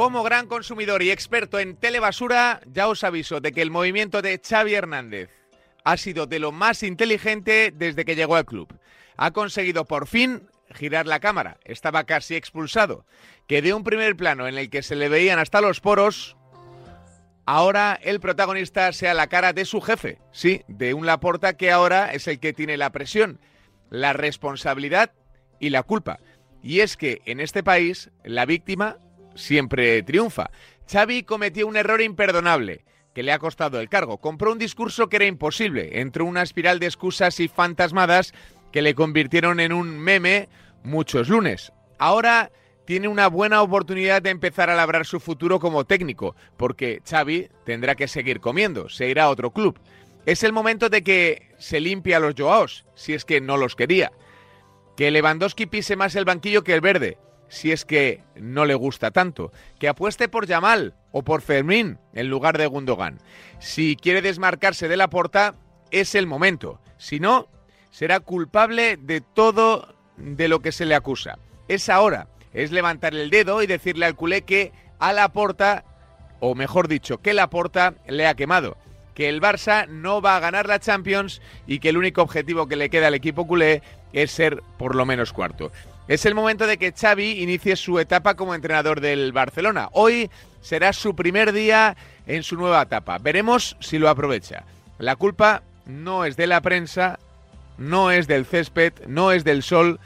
Como gran consumidor y experto en telebasura, ya os aviso de que el movimiento de Xavi Hernández ha sido de lo más inteligente desde que llegó al club. Ha conseguido por fin girar la cámara, estaba casi expulsado, que de un primer plano en el que se le veían hasta los poros, ahora el protagonista sea la cara de su jefe, sí, de un Laporta que ahora es el que tiene la presión, la responsabilidad y la culpa. Y es que en este país la víctima siempre triunfa. Xavi cometió un error imperdonable que le ha costado el cargo. Compró un discurso que era imposible. Entró una espiral de excusas y fantasmadas que le convirtieron en un meme muchos lunes. Ahora tiene una buena oportunidad de empezar a labrar su futuro como técnico, porque Xavi tendrá que seguir comiendo, se irá a otro club. Es el momento de que se limpie a los Joaos, si es que no los quería. Que Lewandowski pise más el banquillo que el verde, si es que no le gusta tanto. Que apueste por Yamal o por Fermín en lugar de Gundogan. Si quiere desmarcarse de la porta, es el momento. Si no, será culpable de todo de lo que se le acusa. Es ahora, es levantar el dedo y decirle al culé que a la porta, o mejor dicho, que la porta le ha quemado. Que el Barça no va a ganar la Champions y que el único objetivo que le queda al equipo culé es ser por lo menos cuarto. Es el momento de que Xavi inicie su etapa como entrenador del Barcelona. Hoy será su primer día en su nueva etapa. Veremos si lo aprovecha. La culpa no es de la prensa, no es del césped, no es del sol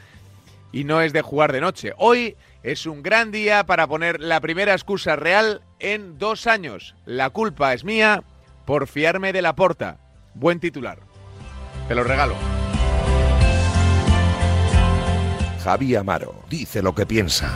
y no es de jugar de noche. Hoy es un gran día para poner la primera excusa real en dos años. La culpa es mía por fiarme de la porta. Buen titular. Te lo regalo. Javi Amaro dice lo que piensa.